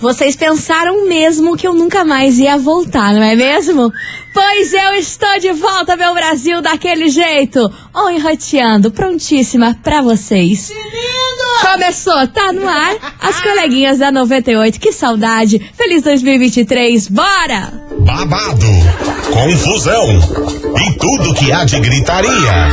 Vocês pensaram mesmo que eu nunca mais ia voltar, não é mesmo? Pois eu estou de volta, meu Brasil, daquele jeito. Oi, roteando, prontíssima pra vocês. Começou, tá no ar. As coleguinhas da 98, que saudade. Feliz 2023, bora! babado, confusão e tudo que há de gritaria.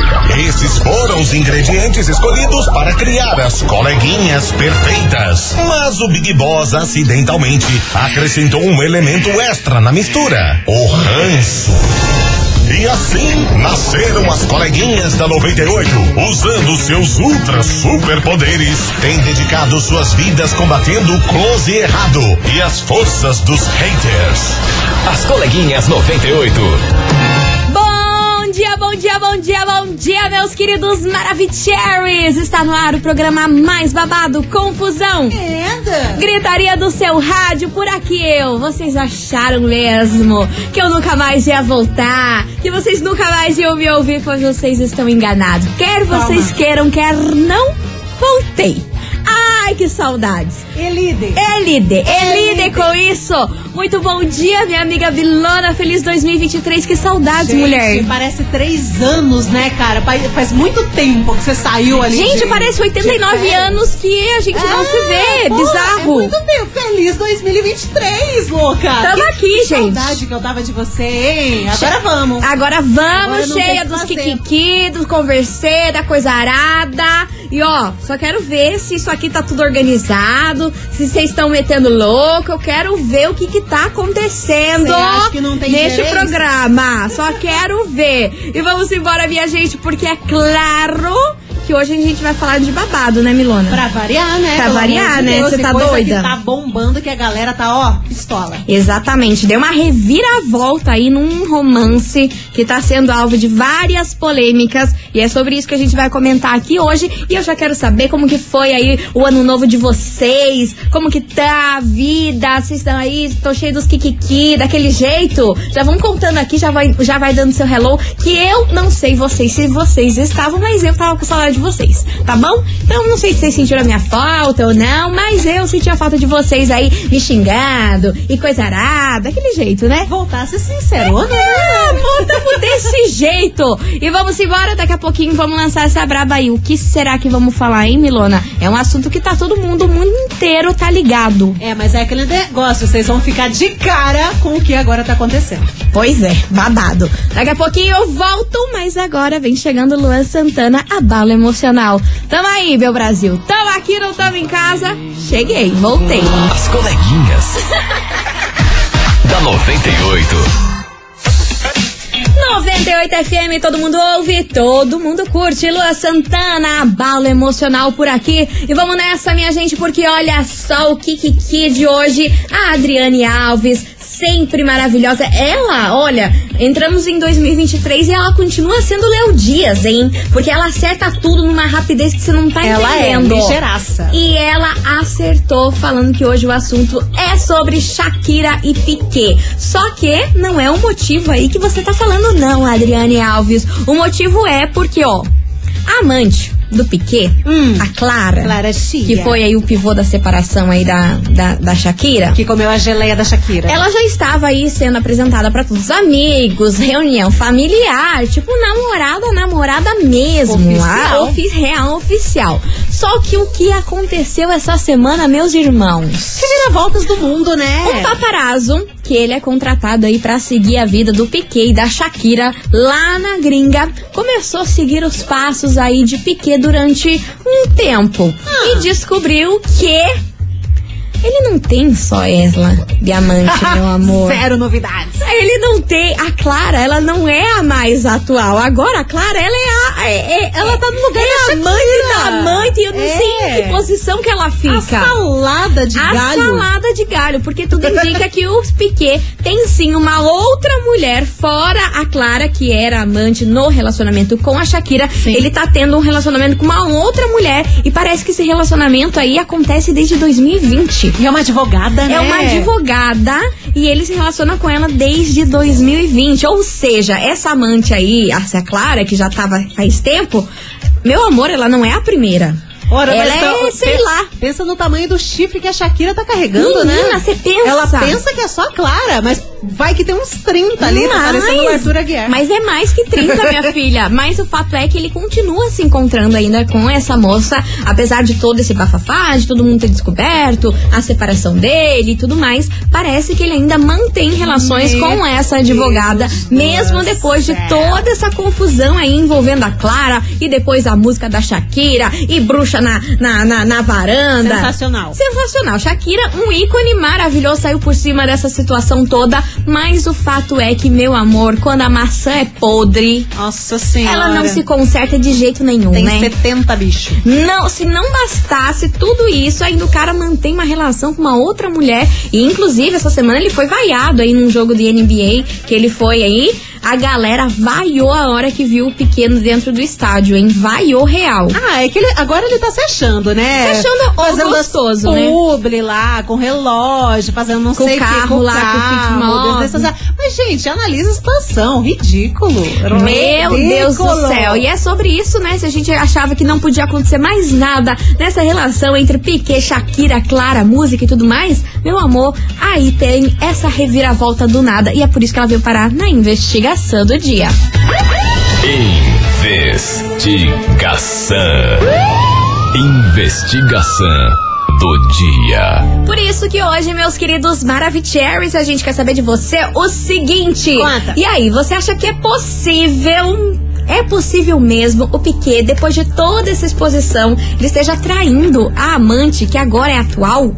Esses foram os ingredientes escolhidos para criar as coleguinhas perfeitas. Mas o Big Boss acidentalmente acrescentou um elemento extra na mistura: o ranço. E assim nasceram as coleguinhas da 98, usando seus ultra superpoderes, têm dedicado suas vidas combatendo o close errado e as forças dos haters. As coleguinhas 98. Bom dia, bom dia, bom dia, bom dia, meus queridos Maravicheries! Está no ar o programa mais babado, Confusão. Anda. Gritaria do seu rádio, por aqui eu. Vocês acharam mesmo que eu nunca mais ia voltar? Que vocês nunca mais iam me ouvir? Pois vocês estão enganados. Quer vocês Calma. queiram, quer não, voltei. Ai, que saudades. Elide. Elide, Elide com isso. Muito bom dia, minha amiga Vilona. Feliz 2023. Que saudades, Gente, mulher. Parece três anos, né, cara? Faz muito tempo que você saiu ali. Gente, de- parece de 89 férias. anos que a gente não Ah, se vê. pô, Bizarro. É muito. Feliz 2023, louca. Tamo Que- aqui, que gente. saudade que eu tava de você, hein? Agora vamos. Agora vamos, Agora não cheia dos kikiki, do conversê, da coisa arada. E ó, só quero ver se isso aqui tá tudo organizado, se vocês estão metendo louco. Eu quero ver o que que tá acontecendo neste programa. Só quero ver. E vamos embora, minha gente, porque é claro que hoje a gente vai falar de babado, né, Milona? Pra variar, né? Pra Pelo variar, de né? Você tá doida? Tá bombando que a galera tá, ó, pistola. Exatamente, deu uma reviravolta aí num romance que tá sendo alvo de várias polêmicas e é sobre isso que a gente vai comentar aqui hoje e eu já quero saber como que foi aí o ano novo de vocês, como que tá a vida, vocês estão aí, estão cheios dos kikiki, daquele jeito, já vão contando aqui, já vai, já vai dando seu hello, que eu não sei vocês se vocês estavam, mas eu tava com saudade de vocês, tá bom? Então não sei se vocês sentiram a minha falta ou não, mas eu senti a falta de vocês aí me xingando e coisa arada, daquele jeito, né? Voltar a ser sincerona, né? Ah, voltamos desse jeito. E vamos embora, daqui a pouquinho vamos lançar essa braba aí. O que será que vamos falar, hein, Milona? É um assunto que tá todo mundo, o mundo inteiro tá ligado. É, mas é aquele negócio, vocês vão ficar de cara com o que agora tá acontecendo. Pois é, babado. Daqui a pouquinho eu volto, mas agora vem chegando Luan Santana, abalo emocional. Tamo aí, meu Brasil. Tamo aqui, não tamo em casa. Cheguei, voltei. As coleguinhas. da 98. 98 FM, todo mundo ouve, todo mundo curte. Lua Santana, abalo emocional por aqui. E vamos nessa, minha gente, porque olha só o Kikiki de hoje. A Adriane Alves, sempre maravilhosa. Ela, olha, entramos em 2023 e ela continua sendo Léo Dias, hein? Porque ela acerta tudo numa rapidez que você não tá Ela é entendendo. ligeiraça. E ela acertou falando que hoje o assunto é sobre Shakira e Piquet. Só que não é o motivo aí que você tá falando, não, Adriane Alves. O motivo é porque, ó, amante do Piquet, Hum. a Clara, Clara Chia. que foi aí o pivô da separação aí da, da, da Shakira. Que comeu a geleia da Shakira. Ela já estava aí sendo apresentada para todos os amigos, reunião familiar, tipo namorada, namorada mesmo, Oficial. a ofi real oficial. Só que o que aconteceu essa semana, meus irmãos? Reviravoltas do mundo, né? O paparazzo, que ele é contratado aí pra seguir a vida do Piquet e da Shakira lá na gringa, começou a seguir os passos aí de Piquet durante um tempo e descobriu que ele não tem só Esla, diamante, meu amor. Zero novidades. Ele não tem. A Clara, ela não é a mais atual. Agora, a Clara, ela é a. é- é- ela tá no lugar é da a mãe da amante. Eu não sei em É. que posição que ela fica. A salada de A galho. salada de galho, porque tudo indica que o Piquet tem sim uma outra mulher, fora a Clara, que era amante no relacionamento com a Shakira. Sim. Ele tá tendo um relacionamento com uma outra mulher e parece que esse relacionamento aí acontece desde 2020. E é uma advogada, né? É uma advogada e ele se relaciona com ela desde 2020. Ou seja, essa amante aí, essa Clara, que já tava faz tempo, meu amor, ela não é a primeira. Ora, ela mas é, então, sei pe- lá. Pensa no tamanho do chifre que a Shakira tá carregando, Menina, né? você pensa. Ela pensa que é só a Clara, mas vai que tem uns 30 ali, tá parecendo o Arthur Aguiar. Mas é mais que 30, minha filha. Mas o fato é que ele continua se encontrando ainda com essa moça, apesar de todo esse bafafá, de todo mundo ter descoberto a separação dele e tudo mais. Parece que ele ainda mantém relações Meu com essa advogada, Deus mesmo depois de céu. toda essa confusão aí envolvendo a Clara e depois a música da Shakira e bruxa na, na, na, na varanda. Sensacional. Sensacional. Shakira, um ícone maravilhoso, saiu por cima dessa situação toda. Mas o fato é que, meu amor, quando a maçã é podre, Nossa senhora. ela não se conserta de jeito nenhum, Tem né? 70 bicho. Não, se não bastasse tudo isso, ainda o cara mantém uma relação com uma outra mulher. E inclusive essa semana ele foi vaiado aí num jogo de NBA que ele foi aí. A galera vaiou a hora que viu o pequeno dentro do estádio, hein? Vaiou real. Ah, é que ele, agora ele tá se achando, né? Se achando fazendo gostoso, né? publi lá, com relógio, fazendo não Com sei o que, carro com lá, com o Mas, gente, analisa a situação. Ridículo. Meu Deus do Ridículo. céu. E é sobre isso, né? Se a gente achava que não podia acontecer mais nada nessa relação entre Piquet, Shakira, Clara, música e tudo mais, meu amor, aí tem essa reviravolta do nada. E é por isso que ela veio parar na investigação do dia. Investigação. Investigação do dia. Por isso que hoje, meus queridos Maravicheries, a gente quer saber de você o seguinte. Conta. E aí, você acha que é possível... É possível mesmo o Piquet, depois de toda essa exposição, ele esteja traindo a amante que agora é atual?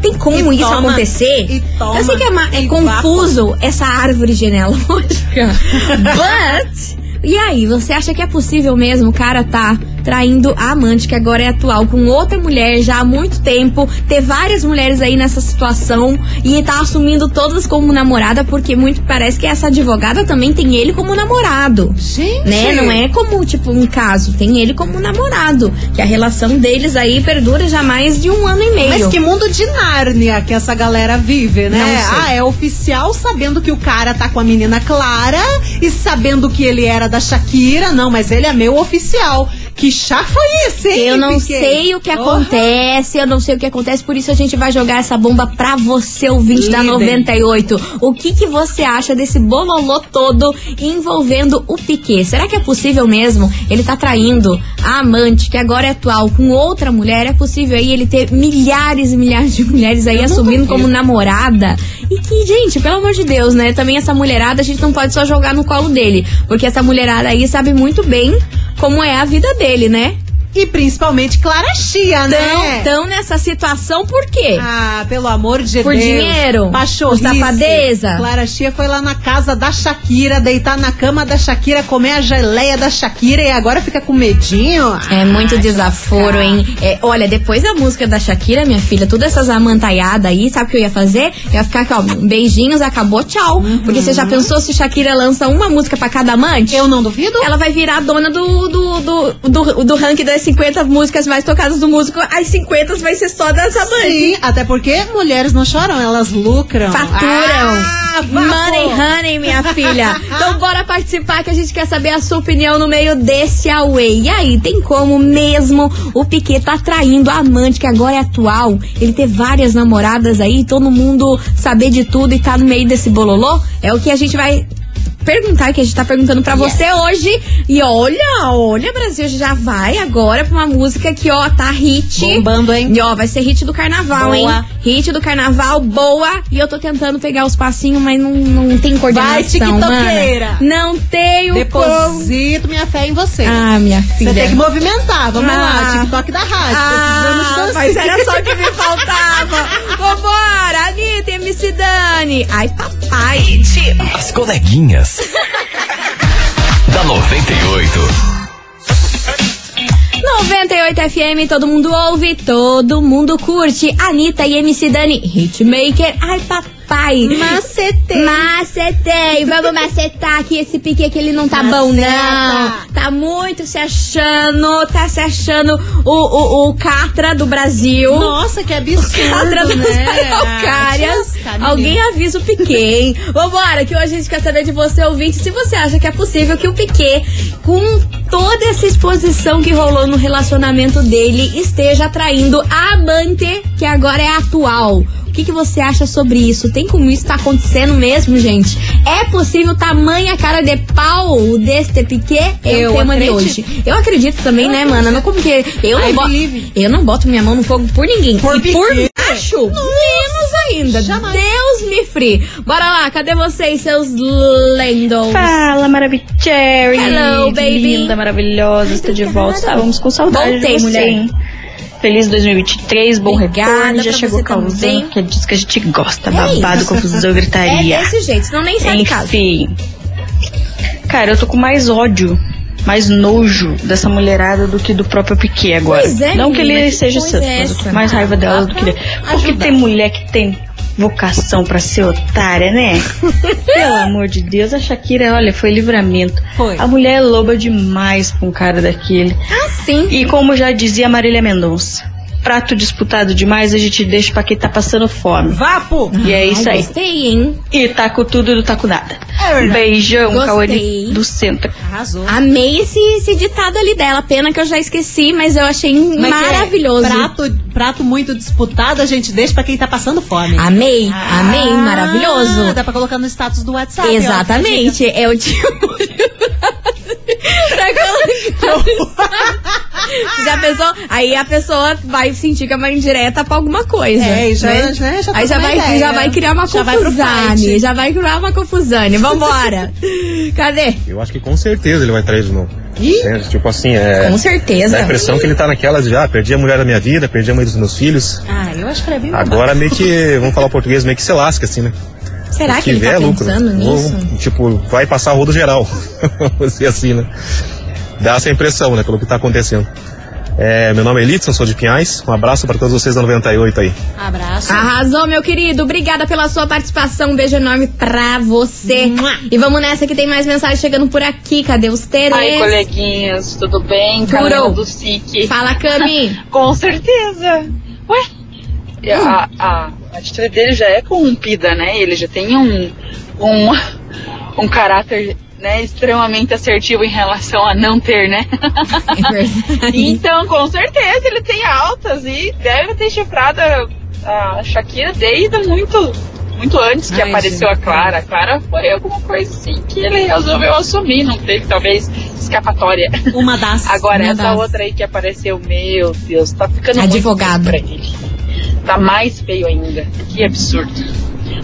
Tem como E isso toma, acontecer? toma, Eu sei que é, é confuso essa árvore genealógica, but... E aí, você acha que é possível mesmo o cara tá traindo a amante que agora é atual com outra mulher já há muito tempo, ter várias mulheres aí nessa situação e tá assumindo todas como namorada porque muito parece que essa advogada também tem ele como namorado. Gente. Né? Não é como, tipo, um caso. Tem ele como namorado. Que a relação deles aí perdura já mais de um ano e meio. Mas que mundo de Nárnia que essa galera vive, né? Ah, é oficial sabendo que o cara tá com a menina Clara e sabendo que ele era da Shakira. Não, mas ele é meu oficial. Que chá foi esse, hein? Eu não Piquet? sei o que acontece, eu não sei o que acontece, por isso a gente vai jogar essa bomba pra você, ouvinte da Líder. 98. O que que você acha desse bololô todo envolvendo o Piquet? Será que é possível mesmo ele tá traindo a amante, que agora é atual, com outra mulher? É possível aí ele ter milhares e milhares de mulheres aí Eu assumindo como namorada? E que, gente, pelo amor de Deus, né? Também essa mulherada a gente não pode só jogar no colo dele, porque essa mulherada aí sabe muito bem como é a vida dele, né? E principalmente Clara Chia, né? tão nessa situação por quê? Ah, pelo amor de Por Deus. dinheiro? Pachorrice. Por safadeza? Clara Chia foi lá na casa da Shakira, deitar na cama da Shakira, comer a geleia da Shakira e agora fica com medinho. É muito Ai, desaforo, hein? É, olha, depois da música da Shakira, minha filha, todas essas amantaiadas aí, sabe o que eu ia fazer? Eu ia ficar aqui, ó, beijinhos, acabou, tchau. Porque você já pensou se Shakira lança uma música pra cada amante? Eu não duvido. Ela vai virar a dona do, do, do, do, do ranking das 50 músicas mais tocadas do músico. As 50 vai ser só das amantes. Sim, até porque mulheres não choram, elas lucram. Faturam. Ah. Money honey, minha filha. Então bora participar que a gente quer saber a sua opinião no meio desse away. E aí, tem como mesmo o Piquet tá traindo a amante que agora é atual? Ele ter várias namoradas aí, todo mundo saber de tudo e tá no meio desse bololô? É o que a gente vai perguntar, que a gente tá perguntando pra você hoje. E olha, olha, Brasil, já vai agora pra uma música que, ó, tá hit. Bombando, hein? E ó, vai ser hit do carnaval, Boa. hein? Hit do carnaval, boa. E eu tô tentando pegar os passinhos, mas não, não tem coordenação, Vai, tiktokeira. Não tenho como. Deposito minha fé em você. Ah, minha filha. Você tem que movimentar. Vamos lá, Ah. TikTok da rádio. Ah, Precisamos de mas era só o que me faltava. Vambora, Anitta, MC Dani. Ai, papai. As coleguinhas. da 98. 98 FM, todo mundo ouve, todo mundo curte. Anitta e MC Dani, Hitmaker. Ai. Macetei. Macetei. Vamos macetar aqui esse pique que ele não tá bom, não. Tá muito se achando, tá se achando o, o, o Catra do Brasil. Nossa, que absurdo, Catra das né? Araucárias. Menina. Alguém avisa o Piquet, hein? Vambora, que hoje a gente quer saber de você, ouvinte, se você acha que é possível que o Piquet, com toda essa exposição que rolou no relacionamento dele esteja atraindo a amante, que agora é atual. O que, que você acha sobre isso? Tem como isso tá acontecendo mesmo, gente? É possível tamanha cara de pau deste Piquet? É Eu o tema de acredito. hoje. Eu acredito também, né, mana? Não como que eu não boto, eu não boto minha mão no fogo por ninguém. Por e por macho, menos ainda. Jamais. Deus me free. Bora lá, cadê vocês, seus lendos? Fala, Maravicherry! Hello, baby. Linda, maravilhosa, estou de volta. Estávamos com saudade Voltei, de você, mulher. Feliz 2023, bom Obrigada retorno. Já chegou causando, que é disso que a gente gosta. É babado, isso. confusão, É gritaria. desse jeito, senão nem sai. Enfim. Cara, eu tô com mais ódio, mais nojo dessa mulherada do que do próprio Piquet agora. É, Não que menina, ele que seja coisa santo, é mas eu tô essa? com mais raiva delas do que dele. Porque Ajuda. tem mulher que tem vocação pra ser otária, né? Pelo amor de Deus, a Shakira, olha, foi livramento. Foi. A mulher é loba demais pra um cara daquele. Ah, sim. E como já dizia Marília Mendonça, prato disputado demais a gente deixa pra quem tá passando fome. Vapo! E é isso aí. Gostei, hein? E tá com tudo e não tá com nada. É. Beijão. Cauê do centro. Arrasou. Amei esse, esse ditado ali dela. Pena que eu já esqueci, mas eu achei Como é que é? maravilhoso. Prato, prato muito disputado, a gente deixa pra quem tá passando fome. Amei, Ah, amei, maravilhoso. Dá pra colocar no status do WhatsApp. ó. Exatamente, é o tipo. pra colocar. Já pensou? Aí a pessoa vai sentir que é uma indireta pra alguma coisa. É, e já- né? já- já tá Aí já vai, ideia. já vai criar uma Já confusane. Já vai criar uma confusane. Vambora. Cadê? Eu acho que com certeza ele vai trair de novo. Ih. Tipo assim, é. Com certeza. Dá a impressão que ele tá naquela de, ah, perdi a mulher da minha vida, perdi a mãe dos meus filhos. Ah, eu acho que ela é bem Agora meio que, vamos falar o português, meio que se lasca, assim, né? Será Se que ele tá é lucro. pensando nisso? Ou, tipo, vai passar rodo geral. Dizer assim, né? Dá essa impressão, né, pelo que tá acontecendo. É, meu nome é Elitson, sou de Pinhais. Um abraço pra todos vocês da 98 aí. Abraço. Arrasou, meu querido. Obrigada pela sua participação. Um beijo enorme pra você. Mua. E vamos nessa que tem mais mensagem chegando por aqui. Cadê os Teres? Ai, coleguinhas, tudo bem? Carol do SIC. Fala, Cami. Com certeza. Ué, a, a atitude dele já é corrompida, né? Ele já tem um, um, um caráter né, extremamente assertivo em relação a não ter, né? É. Então, com certeza, ele tem altas e deve ter chifrado a, a Shakira desde muito, muito antes que Ai, apareceu gente. a Clara. A Clara foi alguma coisa assim que ele resolveu assumir, não teve talvez escapatória. Uma das. Agora, Uma essa das. outra aí que apareceu, meu Deus, tá ficando Advogado. muito pra ele. Tá mais feio ainda. Que absurdo.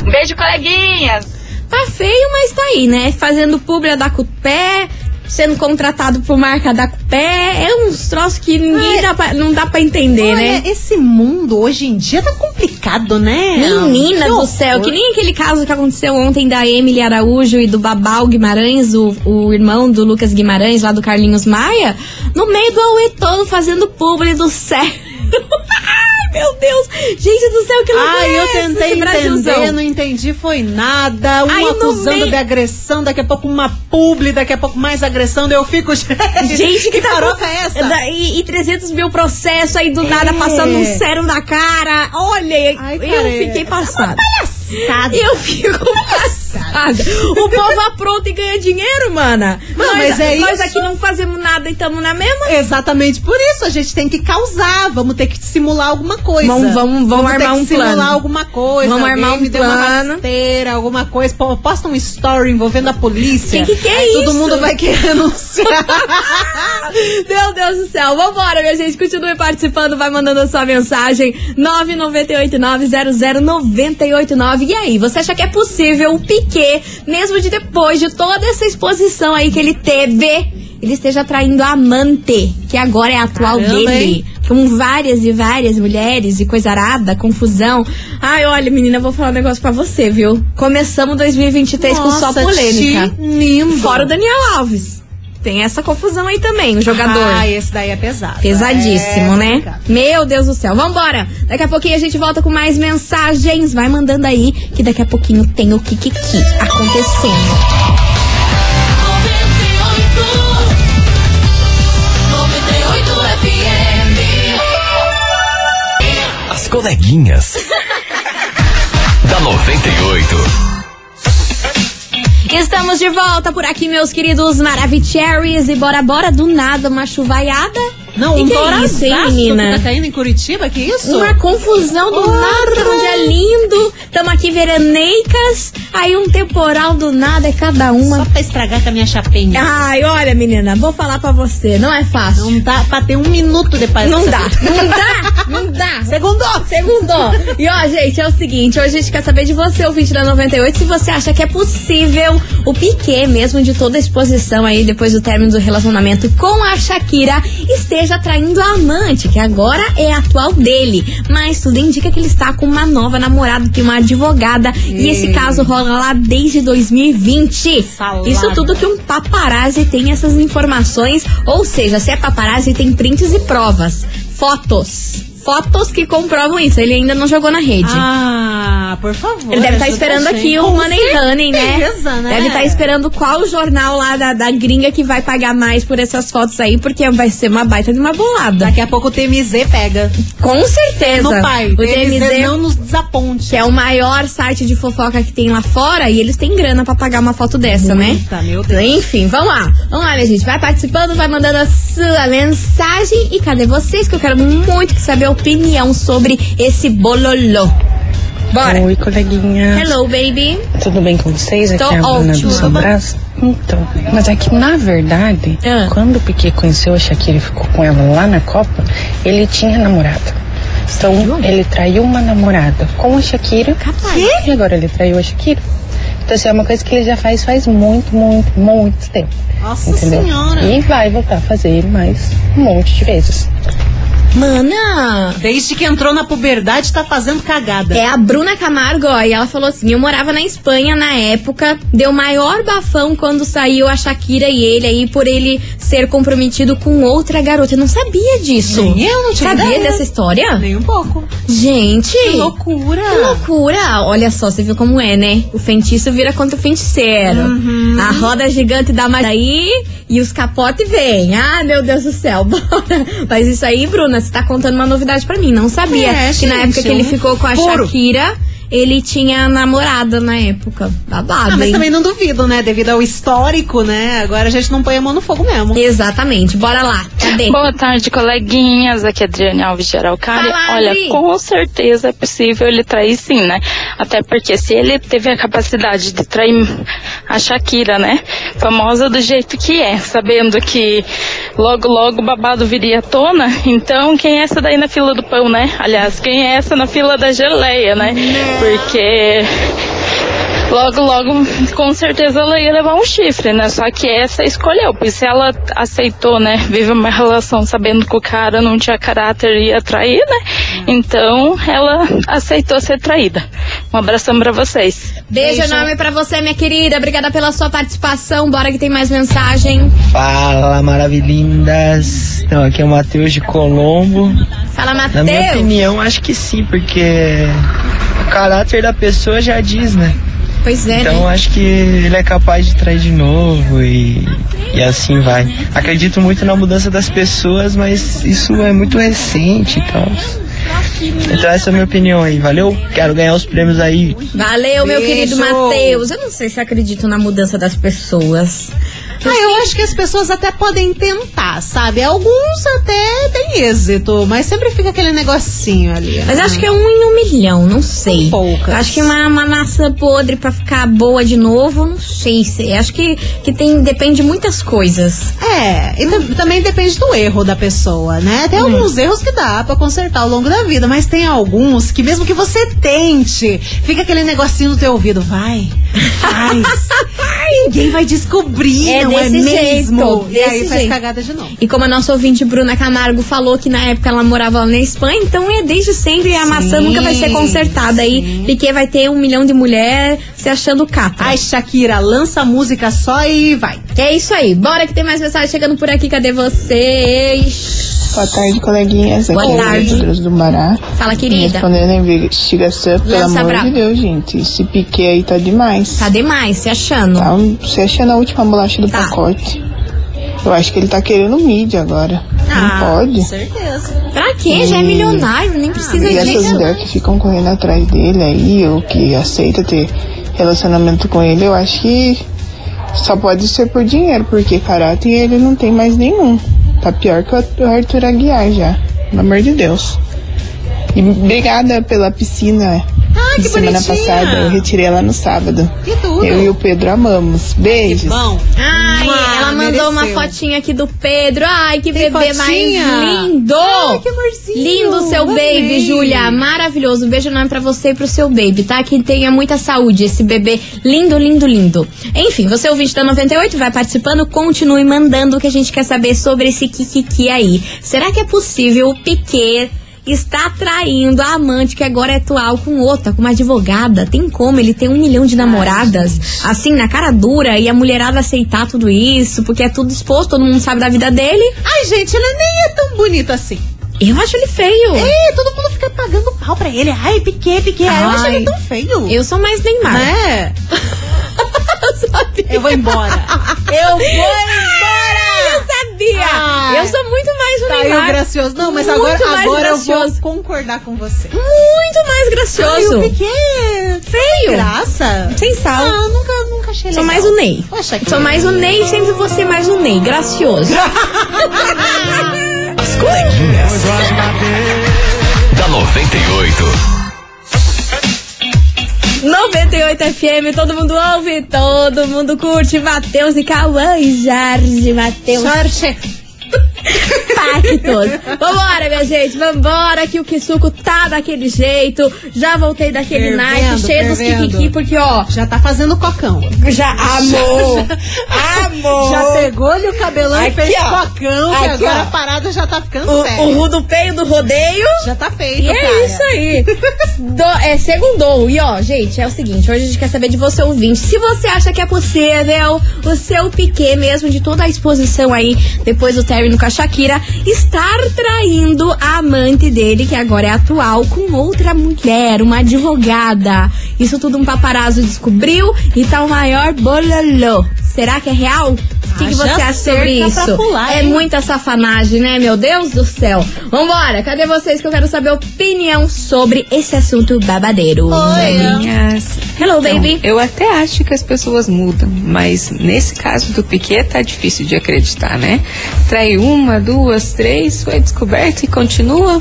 Um beijo, coleguinhas! Tá feio, mas tá aí, né? Fazendo publi da Cupé, sendo contratado por marca da Cupé. É uns troços que ninguém dá pra- não dá pra entender, Olha, né? esse mundo hoje em dia tá complicado, né? Menina Que do céu, horror. que nem aquele caso que aconteceu ontem da Emily Araújo e do Babal Guimarães, o, o irmão do Lucas Guimarães, lá do Carlinhos Maia, no meio do Aue todo fazendo publi do céu. Ai, meu Deus! Gente do céu, que loucura Ai, é eu tentei entender, não entendi, foi nada. Um no acusando meio- de agressão, daqui a pouco uma publi, daqui a pouco mais agressão, eu fico. Gente, que, que tá é essa? E, e 300 mil processos aí do É. nada passando um sérum na cara. Olha, Ai, eu fiquei é- passada. Sabe? Eu fico passada. O povo apronta e ganha dinheiro, mana. Não, nós, mas é nós isso. aqui não fazemos nada e estamos na mesma. Exatamente por isso, a gente tem que causar, vamos ter que simular alguma coisa. Vamos- vamos- vamos armar ter que um simular plano. alguma coisa. Vamos armar um dê uma plano. rasteira, alguma coisa. Pô, Posta um story envolvendo a polícia. Que que que é Aí Todo isso? mundo vai querer anunciar. Meu Deus do céu. Vambora, minha gente. Continue participando, vai mandando a sua mensagem. 998900989. E aí, você acha que é possível o Piquet, mesmo de depois de toda essa exposição aí que ele teve, ele esteja atraindo a amante, que agora é a atual Caramba, dele? hein? Com várias e várias mulheres e coisa arada, confusão. Ai, olha, menina, vou falar um negócio pra você, viu? Começamos 2023 com só Nossa, polêmica. Fora o Daniel Alves. Tem essa confusão aí também, o jogador. Ah, esse daí é pesado. Pesadíssimo, É né? complicado. Meu Deus do céu. Vambora! Daqui a pouquinho a gente volta com mais mensagens. Vai mandando aí, que daqui a pouquinho tem o Kikiki acontecendo. As coleguinhas. da 98. Estamos de volta por aqui, meus queridos Maravicheries. E bora, bora, do nada, uma chuvaiada. Não, um que é torazaço menina? que tá caindo em Curitiba, que isso? Uma confusão do nada, um dia lindo. Tamo aqui veraneicas. Aí um temporal do nada, é cada uma. Só pra estragar com a minha chapinha. Ai, olha, menina, vou falar pra você, não é fácil. Não dá pra ter um minuto de paz. Não dá, não dá, não dá. Segundo! Segundo. E ó, gente, é o seguinte, hoje a gente quer saber de você, ouvinte da 98, se você acha que é possível o Piquet, mesmo de toda a exposição aí depois do término do relacionamento com a Shakira, esteja traindo a amante, que agora é a atual dele. Mas tudo indica que ele está com uma nova namorada, tem uma advogada, e esse caso rola lá desde 2020. Salada. Isso tudo que um paparazzi tem essas informações, ou seja, se é paparazzi tem prints e provas, fotos. Fotos que comprovam isso. Ele ainda não jogou na rede. Ah, por favor. Ele deve estar ajuda esperando aqui o Money Honey, né? né? Deve estar esperando qual jornal lá da, da gringa que vai pagar mais por essas fotos aí, porque vai ser uma baita de uma bolada. Daqui a pouco o TMZ pega. Com certeza. No pai. O TMZ TMZ, não nos desaponte. que é o maior site de fofoca que tem lá fora, e eles têm grana pra pagar uma foto dessa, né? Muita, meu Deus. Enfim, vamos lá. Vamos lá, minha gente. Vai participando, vai mandando a sua mensagem. E cadê vocês? Que eu quero muito saber a opinião sobre esse bololô. Bora. Oi, coleguinha. Hello, baby. Tudo bem com vocês? Aqui Tô é a Bruna ótima. do Sobras. Então, mas é que na verdade, Ah. quando o Piquet conheceu a Shakira e ficou com ela lá na Copa, ele tinha namorada. Então, ele traiu uma namorada com a Shakira. Capaz. E agora ele traiu a Shakira. Então, isso é uma coisa que ele já faz faz muito, muito, muito tempo. Nossa entendeu? senhora. E vai voltar a fazer mais um monte de vezes. Mana, Desde que entrou na puberdade, tá fazendo cagada. é a Bruna Camargo, ó, e ela falou assim: eu morava na Espanha na época, deu maior bafão quando saiu a Shakira e ele aí por ele ser comprometido com outra garota. Eu não sabia disso. Nem eu não tinha Sabia ideia. dessa história? Nem um pouco. Gente, Que loucura. Que loucura! Olha só, você viu como é, né? O feitiço vira contra o feiticeiro. Uhum. A roda gigante dá mais aí e os capotes vêm. Ah, meu Deus do céu, bora. Mas isso aí, Bruna, você tá contando uma novidade pra mim. Não sabia É, que na gente, época que ele ficou com a furo. Shakira, ele tinha namorada na época. Babado, Ah, mas hein? também não duvido, né? Devido ao histórico, né? Agora a gente não põe a mão no fogo mesmo. Exatamente. Bora lá. Cadê? Boa tarde, coleguinhas. Aqui é Adriane Alves de Araucária. Fala, Olha, Adri. com certeza é possível ele trair sim, né? Até porque se ele teve a capacidade de trair a Shakira, né? Famosa do jeito que é, sabendo que logo, logo o babado viria à tona. Então, quem é essa daí na fila do pão, né? Aliás, quem é essa na fila da geleia, né? Porque logo, logo, com certeza ela ia levar um chifre, né? Só que essa escolheu, pois se ela aceitou, né? Vive uma relação sabendo que o cara não tinha caráter e ia trair, né? Então ela aceitou ser traída. Um abração pra vocês. Beijo enorme pra você, minha querida. Obrigada pela sua participação. Bora que tem mais mensagem. Fala, maravilhindas. Então, aqui é o Matheus de Colombo. Fala, Na minha Matheus. opinião, acho que sim, porque caráter da pessoa já diz, né? Pois é, Então, né? acho que ele é capaz de trair de novo e, e assim vai. Acredito muito na mudança das pessoas, mas isso é muito recente e tal. Então, essa é a minha opinião aí. Valeu? Quero ganhar os prêmios aí. Valeu, meu Beijo. querido Matheus. Eu não sei se acredito na mudança das pessoas. Ah, eu acho que as pessoas até podem tentar, sabe? Alguns até têm êxito, mas sempre fica aquele negocinho ali. Mas né? acho que é um em um milhão, não sei. poucas. Eu acho que uma, uma maçã podre pra ficar boa de novo, não sei. se- Acho que, que tem, depende de muitas coisas. É, e tam- também depende do erro da pessoa, né? Tem alguns erros que dá pra consertar ao longo da vida, mas tem alguns que mesmo que você tente, fica aquele negocinho no teu ouvido, vai, faz. Ninguém vai descobrir, É não é desse mesmo? jeito, e aí faz jeito. cagada de novo. E como a nossa ouvinte Bruna Camargo falou que na época ela morava lá na Espanha, então é desde sempre a maçã nunca vai ser consertada. Aí Piquet vai ter um milhão de mulher se achando cata. Ai, Shakira, lança a música só e vai. É isso aí. Bora que tem mais mensagem chegando por aqui. Cadê vocês? Boa tarde, coleguinhas. Aqui Boa é tarde. Do Bará. Fala, querida. Respondendo a investigação, pelo Lança amor de Deus, gente. Esse pique aí tá demais. Tá demais, se achando. Tá, se achando a última bolacha do Tá. pacote. Eu acho que ele tá querendo mídia agora. Ah, Não pode. Com certeza. Pra quê? Já é milionário, nem precisa E essas mulheres que ficam correndo atrás dele aí, ou que aceita ter relacionamento com ele, eu acho que Só pode ser por dinheiro, porque caráter ele não tem mais nenhum. Tá pior que o Arthur Aguiar já. Pelo amor de Deus. E obrigada pela piscina Que semana bonitinha. passada. Eu retirei ela no sábado. Que tudo. Eu e o Pedro amamos. Beijos. Bom. Ai, ela mandou uma mereceu. fotinha aqui do Pedro. Ai, que Tem bebê fotinha? mais lindo! Ai, que amorzinho. Lindo seu Amei. baby, Júlia. Maravilhoso. Um beijo enorme pra você e pro seu baby, tá? Que tenha muita saúde esse bebê lindo, lindo, lindo. Enfim, você ouvinte da 98, vai participando, continue mandando o que a gente quer saber sobre esse Kikiki aí. Será que é possível o Piquet está traindo a amante que agora é atual com outra, com uma advogada? Tem como? Ele tem um milhão de namoradas, assim, na cara dura, e a mulherada aceitar tudo isso, porque é tudo exposto, todo mundo sabe da vida dele. Ai, gente, ele nem é tão bonito assim. Eu acho ele feio. É, todo mundo fica pagando pau pra ele. Ai, piquê, piquê. Ai, eu acho Ai. ele tão feio. Eu sou mais Neymar. Né? Eu vou embora. Eu vou embora! Eu sabia! Ai. Eu sou muito mais o Tá Neymar. gracioso. Não, mas Muito agora, mais agora eu vou concordar com você. Muito mais Ai, gracioso. o Piquet. Feio. Graça. Sem sal. Ah, nunca, nunca achei Sou legal. mais o Ney. Poxa, que Sou mais o Ney e sempre você mais o Ney. Gracioso. As coleguinhas. da 98. 98 FM, todo mundo ouve, todo mundo curte. Matheus e Cauã e Jorge Matheus. Jorge. Pactos. Vambora, minha gente, vambora que o Kisuko tá daquele jeito. Já voltei daquele Fervendo, naipe, cheio dos kikiki, porque ó, Já tá fazendo cocão. já amou. amor. Já pegou-lhe o cabelão e Aqui, fez ó. cocão, que Aqui, agora ó. a parada já tá ficando O, séria. o rodopeio do rodeio. Já tá feito, E é isso aí. Do, é segundou. E ó, gente, é o seguinte: hoje a gente quer saber de você, ouvinte. Se você acha que é possível o seu piquê mesmo, de toda a exposição aí, depois do término com a Shakira, estar traindo a amante dele, que agora é atual, com outra mulher, uma advogada. Isso tudo um paparazzo descobriu e tá o maior bololô. Será que é real? O que, que você Haja acha sobre isso? pular, é muita safanagem, né? Meu Deus do céu. Vambora, cadê vocês que eu quero saber a opinião sobre esse assunto babadeiro? Coleguinhas. Hello, baby. Então, eu até acho que as pessoas mudam, mas nesse caso do Piquet tá difícil de acreditar, né? Trai uma, duas, três, foi descoberto e continua.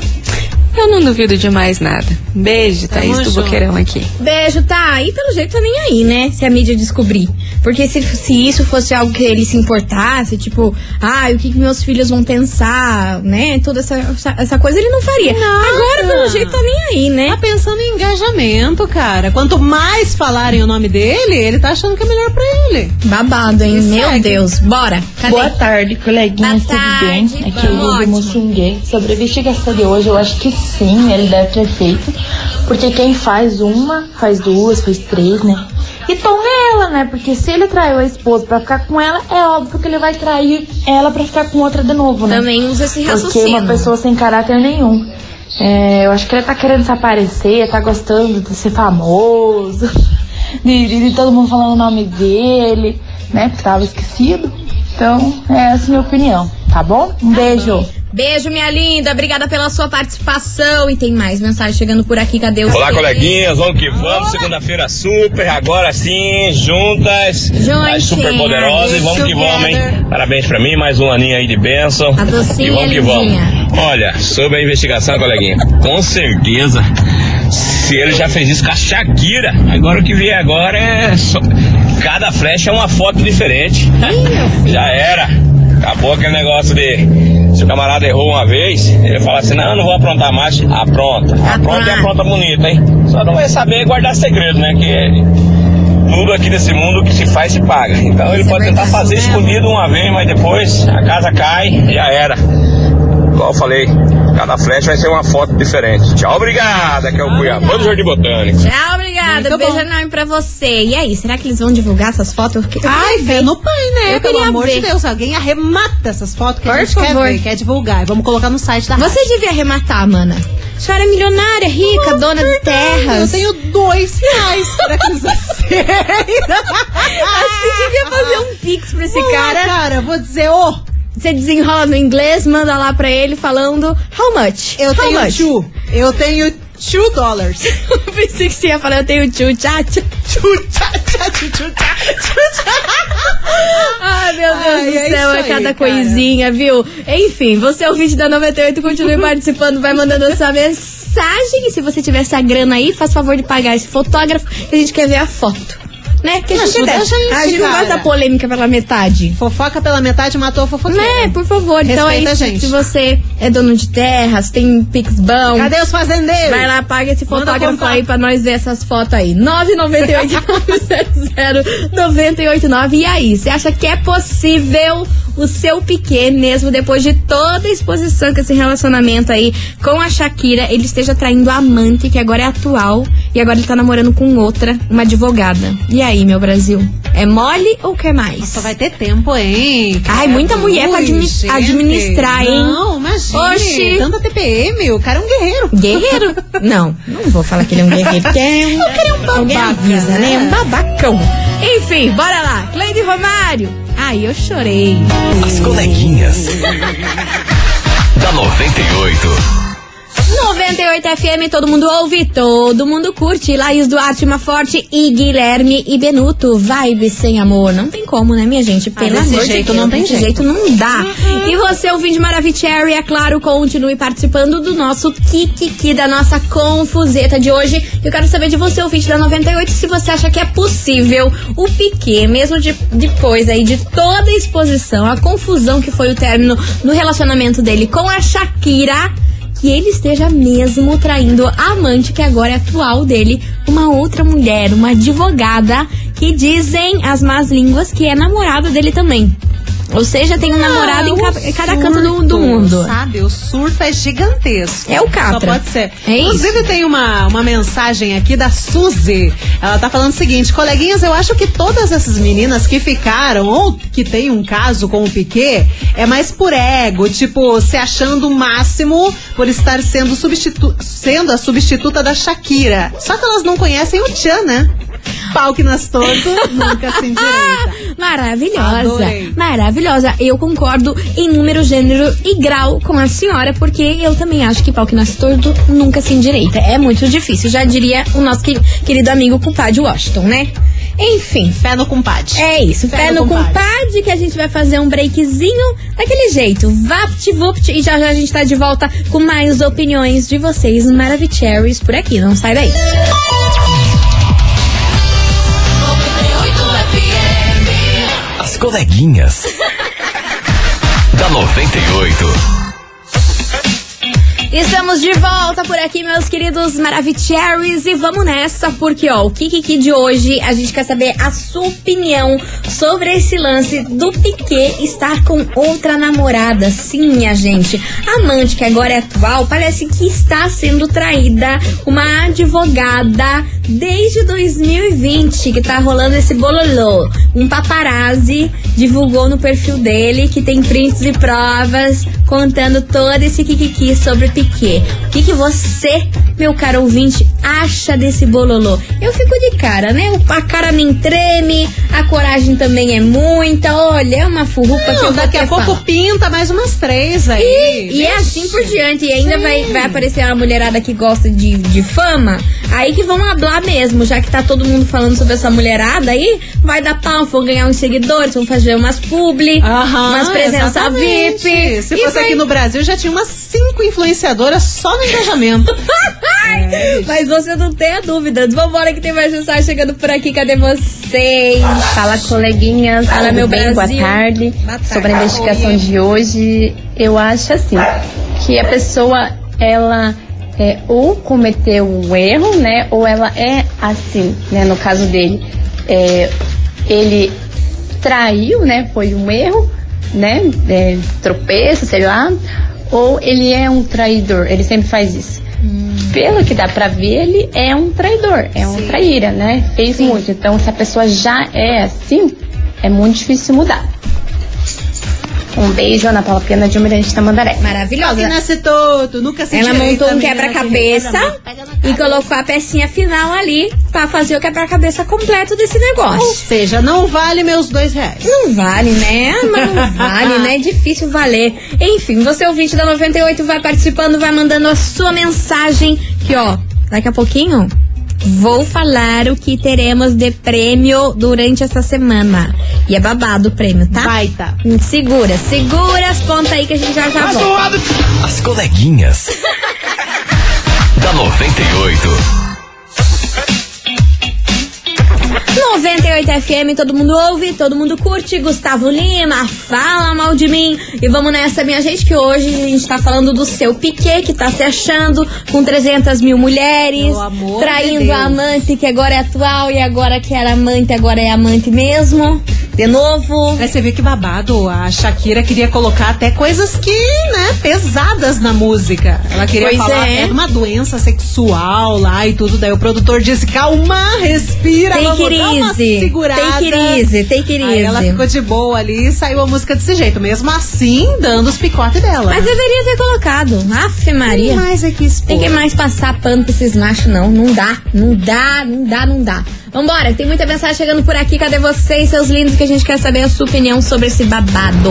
Eu não duvido de mais nada. Beijo, Thaís Tamo do junto. Boqueirão aqui. Beijo, tá? E pelo jeito tá nem aí, né? Se a mídia descobrir. Porque se, se isso fosse algo que ele se importasse, tipo, ah, o que, que meus filhos vão pensar, né? Toda essa, essa, essa coisa ele não faria. Nada. Agora, pelo jeito, tá nem aí, né? Tá pensando em engajamento, cara. Quanto mais falarem o nome dele, ele tá achando que é melhor pra ele. Babado, hein? Que Meu segue. Deus. Bora. Cadê? Boa tarde, coleguinhas, Boa tudo bem? tarde, Aqui é o vamos. Moçunguei. Sobre a investigação de hoje, eu acho que sim, ele deve ter feito. Porque quem faz uma, faz duas, faz três, né? E é ela, né? Porque se ele traiu a esposa pra ficar com ela, é óbvio que ele vai trair ela pra ficar com outra de novo, né? Também usa esse Porque raciocínio. uma pessoa sem caráter nenhum. É, eu acho que ele tá querendo se aparecer, tá gostando de ser famoso, de, de- de todo mundo falando o nome dele, né? Que tava esquecido. Então, é essa a minha opinião, tá bom? Um beijo. Beijo, minha linda. Obrigada pela sua participação. E tem mais mensagem chegando por aqui. Cadê o Olá, seu? coleguinhas, vamos que vamos. Segunda-feira super, agora sim, juntas, Juntinhas. as super poderosas. E vamos que vamos, hein? Parabéns pra mim, mais um aninho aí de bênção. A docinha E vamos que lindinha. vamos. Olha, sobre a investigação, coleguinha, com certeza, se ele já fez isso com a Shakira, agora o que vier agora é. só- Cada flecha é uma foto diferente. já era. Acabou aquele negócio de. Se o camarada errou uma vez, ele fala assim: não, não vou aprontar mais. Apronta. Apronta e apronta bonita, hein? Só não vai saber guardar segredo, né? Que tudo aqui desse mundo que se faz se paga. Então ele pode tentar fazer escondido uma vez, mas depois a casa cai e já era. Igual eu falei, cada flecha vai ser uma foto diferente. Tchau, obrigada, que é o Cuiabá do Jardim Botânico. Tchau, obrigada. Muito Beijo bom. enorme pra você. E aí, será que eles vão divulgar essas fotos? Eu queria Ai, ver. vê no pai, né? Eu Pelo queria amor ver. de Deus, alguém arremata essas fotos que Por a gente favor. quer ver, quer divulgar. Vamos colocar no site da Você devia arrematar, mana. A senhora é milionária, rica, dona de terras. Eu tenho dois reais pra que eles aceitem. Você devia fazer um pix pra esse Vamos lá, cara. cara, vou dizer, ô, Você desenrola no inglês, manda lá pra ele falando how much. eu how tenho much? two, eu tenho 2 dólares. Eu pensei que você ia falar, eu tenho tchu. Tchu tchatcha, tchu tchu tchá, tchu tchá. Ai, meu Deus Ai, do é céu, é aí, cada cara. coisinha, viu? Enfim, você é o vídeo da 98, continue participando, vai mandando a sua mensagem. E se você tiver essa grana aí, faz favor de pagar esse fotógrafo, que a gente quer ver a foto. Né? Que a gente, Ajuda quer. a gente, não gosta da polêmica pela metade. Fofoca pela metade matou a fofoqueira. Né, por favor. então é Respeita a isso. gente. Se você é dono de terras, tem Pix bom. Cadê os fazendeiros? Vai lá, paga esse fotógrafo aí pra nós ver essas fotos aí. 998-900-989. E aí, você acha que é possível o seu Piquet, mesmo depois de toda a exposição com esse relacionamento aí com a Shakira, ele esteja traindo a amante, que agora é atual, e agora ele tá namorando com outra, uma advogada. E aí, meu Brasil? É mole ou quer mais? Só vai ter tempo, hein? Ai, muita mulher pra admi- gente. administrar, hein? Não, imagina. Oxi. Tanta TPM, o cara é um guerreiro. Guerreiro? Não, não vou falar que ele é um guerreiro, porque é um, O cara é um babaca, avisa, né? né? Um babacão. Enfim, bora lá. Cleide Romário. Ai, eu chorei. As coleguinhas. da 98. 98 FM, todo mundo ouve, todo mundo curte. Laís Duarte, Forte e Guilherme e Benuto. Vibe sem amor. Não tem como, né, minha gente? Pelo Ah, amor de jeito Deus, não tem desse jeito. não dá. E você, ouvinte Maravicherry, é claro, continue participando do nosso Kikiki, da nossa confuseta de hoje. Eu quero saber de você, ouvinte da 98, se você acha que é possível o Piquet, mesmo de, depois aí de toda a exposição, a confusão que foi o término no relacionamento dele com a Shakira, que ele esteja mesmo traindo a amante que agora é atual dele, uma outra mulher, uma advogada, que dizem as más línguas que é namorada dele também. Ou seja, tem um namorado em Ah, ca- o cada canto do, do mundo. Sabe, o surto é gigantesco. É o Catra. Só pode ser. É isso. Inclusive, tem uma, uma mensagem aqui da Suzy. Ela tá falando o seguinte: coleguinhas, eu acho que todas essas meninas que ficaram ou que tem um caso com o Piquet é mais por ego, tipo, se achando o máximo por estar sendo, substitu sendo a substituta da Shakira. Só que elas não conhecem o Tchan, né? Pau que nas torto, nunca se endireita. Maravilhosa, Adorei. maravilhosa. Eu concordo em número, gênero e grau com a senhora, porque eu também acho que pau que nasce torto nunca se endireita. É muito difícil, já diria o nosso que- querido amigo compadre Washington, né? Enfim. Fé no compadre. É isso, fé, Fé no no compadre. que a gente vai fazer um breakzinho daquele jeito. Vapt-vupt e já já a gente tá de volta com mais opiniões de vocês Maravicheries por aqui. Não sai daí. Coleguinhas. da 98. Estamos de volta por aqui, meus queridos Maravicheries, e vamos nessa, porque ó, o Kikiki de hoje, a gente quer saber a sua opinião sobre esse lance do Piquet estar com outra namorada. Sim, minha gente, a amante que agora é atual, parece que está sendo traída, uma advogada desde 2020, que tá rolando esse bololô. Um paparazzi divulgou no perfil dele que tem prints e provas contando todo esse kikiki sobre o Piquet. O que, que você, meu caro ouvinte, acha desse bololô? Eu fico de cara, né? A cara nem treme, a coragem também é muita. Olha, é uma furrupa que eu Não, vou daqui a pouco falar. pinta mais umas três aí. E, e é assim por diante. E ainda vai, vai aparecer uma mulherada que gosta de, de fama. Aí que vão hablar mesmo, já que tá todo mundo falando sobre essa mulherada aí, vai dar pau, vão ganhar uns seguidores, vão fazer umas publi, Aham, umas presença exatamente. VIP. Se fosse vai- aqui no Brasil, já tinha umas cinco influenciadoras só no engajamento. Mas você não tenha dúvidas. Vambora que tem mais mensagem chegando por aqui. Cadê vocês? Fala, coleguinhas. Fala, meu bem? Brasil. Boa tarde. Boa tarde. Sobre a investigação de hoje, eu acho assim, que a pessoa, ela é, ou cometeu um erro, né? Ou ela é assim, né? No caso dele, é, ele traiu, né? Foi um erro, né? É, tropeço, sei lá. Ou ele é um traidor, ele sempre faz isso. Pelo que dá pra ver, ele é um traidor, é um traíra, né? Fez muito. Então, se a pessoa já é assim, é muito difícil mudar. Um beijo, Ana Paula Pena de Almirante Tamandaré. Maravilhosa. Que nasce todo, nunca se Ela montou um quebra-cabeça que e colocou a pecinha final ali pra fazer o quebra-cabeça completo desse Ou negócio. seja, não vale meus dois reais. Não vale, né? Mas não vale, né? É difícil valer. Enfim, você ouvinte da 98 vai participando, vai mandando a sua mensagem que, ó, daqui a pouquinho, vou falar o que teremos de prêmio durante essa semana. E é babado o prêmio, tá? Baita. Segura, segura as pontas aí que a gente já já volta. As coleguinhas. da 98. FM, todo mundo ouve, todo mundo curte. Gustavo Lima, fala mal de mim. E vamos nessa, minha gente, que hoje a gente tá falando do seu Piquet, que tá se achando com 300 mil mulheres, traindo de a amante que agora é atual e agora que era amante, agora é amante mesmo. De novo. Aí você vê que babado. A Shakira queria colocar até coisas que, né, pesadas na música. Ela queria Pois falar é. até de uma doença sexual lá e tudo. Daí o produtor disse: calma, respira, Take vamos it dar uma segurada. it easy, take it Aí ela ficou de boa ali e saiu a música desse jeito. Mesmo assim, dando os picotes dela. Mas deveria ter colocado. Afe Maria. Tem mais aqui expor. Tem que mais passar pano pra esses machos, não. Não dá, não dá, não dá, não dá. Vambora, tem muita mensagem chegando por aqui. Cadê vocês, seus lindos, que a gente quer saber a sua opinião sobre esse babado.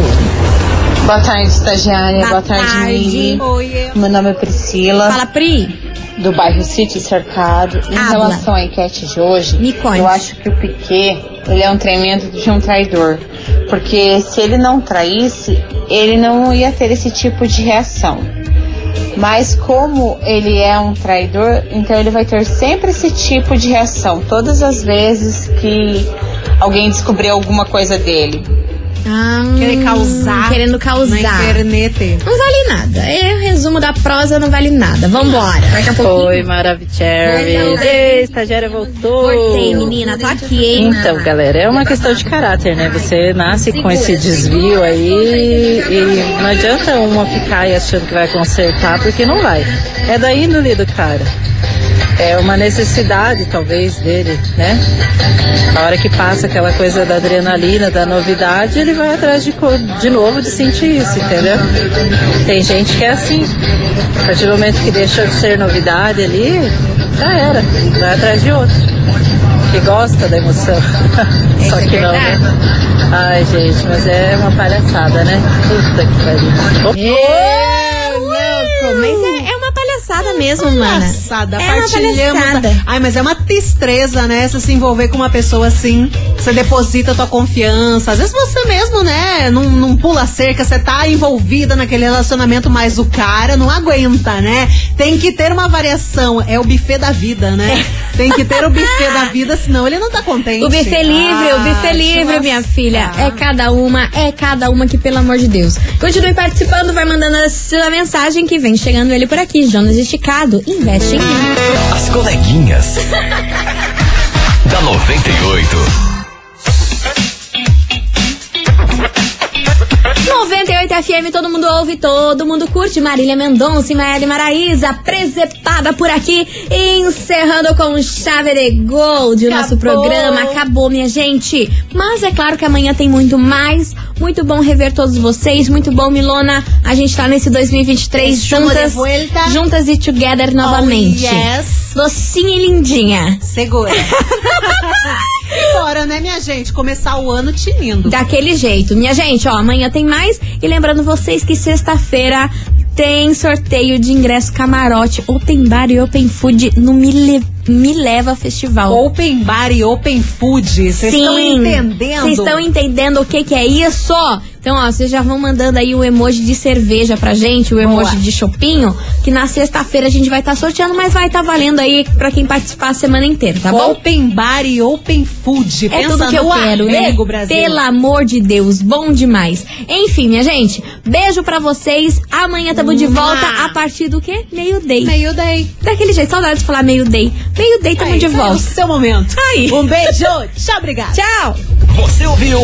Boa tarde, estagiária. Boa Boa, tarde, tarde. Oi, Meu nome é Priscila. Fala, Pri. Do bairro City Cercado. Em Habla. relação à enquete de hoje, conte. eu acho que o Piquet, ele é um tremendo de um traidor. Porque se ele não traísse, ele não ia ter esse tipo de reação. Mas como ele é um traidor, então ele vai ter sempre esse tipo de reação. Todas as vezes que alguém descobrir alguma coisa dele. Ah, Querer causar Querendo causar. na internet. Não vale nada. É o resumo da prosa, não vale nada. Vambora. Daqui a pouquinho. Oi, Maravicherry. Oi, Ei, estagiária voltou. Voltei, menina. Tô aqui, hein? Então, galera, é uma questão de caráter, né? Você nasce com esse desvio aí e não adianta uma ficar aí achando que vai consertar, porque não vai. É da índole do cara. É uma necessidade, talvez, dele, né? A hora que passa aquela coisa da adrenalina, da novidade, ele vai atrás de, de novo de sentir isso, entendeu? Tem gente que é assim. A partir do momento que deixa de ser novidade ali, já era. Vai atrás de outro. Que gosta da emoção. Só que não, né? Ai, gente, mas é uma palhaçada, né? Puta que pariu. É, louco. Mas é, é uma palhaçada mesmo, mana. Palhaçada, É uma partilhamos. palhaçada. Ai, mas é uma tristeza, né? Você se envolver com uma pessoa assim. Você deposita tua confiança. Às vezes você mesmo, né? Não, não pula cerca, você tá envolvida naquele relacionamento, mas o cara não aguenta, né? Tem que ter uma variação. É o buffet da vida, né? Tem que ter o buffet da vida, senão ele não tá contente. O buffet livre, o Ah, buffet livre, minha filha. É cada uma, é cada uma que, pelo amor de Deus. Continue participando, vai mandando a sua mensagem que vem chegando ele por aqui. Jonas Esticado, investe em mim. As coleguinhas. da 98. 98 FM, todo mundo ouve, todo mundo curte. Marília Mendonça e Maíra Maraíza, presepada por aqui, encerrando com chave de gold o nosso programa. Acabou, minha gente. Mas é claro que amanhã tem muito mais. Muito bom rever todos vocês. Muito bom, Milona. A gente tá nesse 2023 Estamos juntas, juntas e together novamente. Oh, yes. Docinha e lindinha. Segura. Bora, né, minha gente? Começar o ano tinindo. Daquele jeito. Minha gente, ó, amanhã tem mais. E lembrando vocês que sexta-feira tem sorteio de ingresso camarote, open bar e open food no Me, Le- Me Leva Festival. Open bar e open food. Vocês estão entendendo? Vocês estão entendendo o que, que é isso? Então, ó, vocês já vão mandando aí o emoji de cerveja pra gente, o emoji de chopinho, que na sexta-feira a gente vai estar sorteando, mas vai estar valendo aí pra quem participar a semana inteira, tá bom? Open bar e open food. É tudo que eu quero, né? Brasil. Pelo amor de Deus, bom demais. Enfim, minha gente, beijo pra vocês. Amanhã tamo de volta a partir do quê? Meio-day. Meio-day. Daquele jeito, saudade de falar meio-day. Meio-day tamo Aí, de foi volta. o seu momento. Aí. Um beijo. Tchau, obrigada. Tchau. Você ouviu?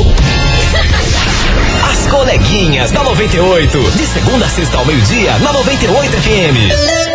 As coleguinhas da 98. De segunda a sexta ao meio-dia, na 98 FM.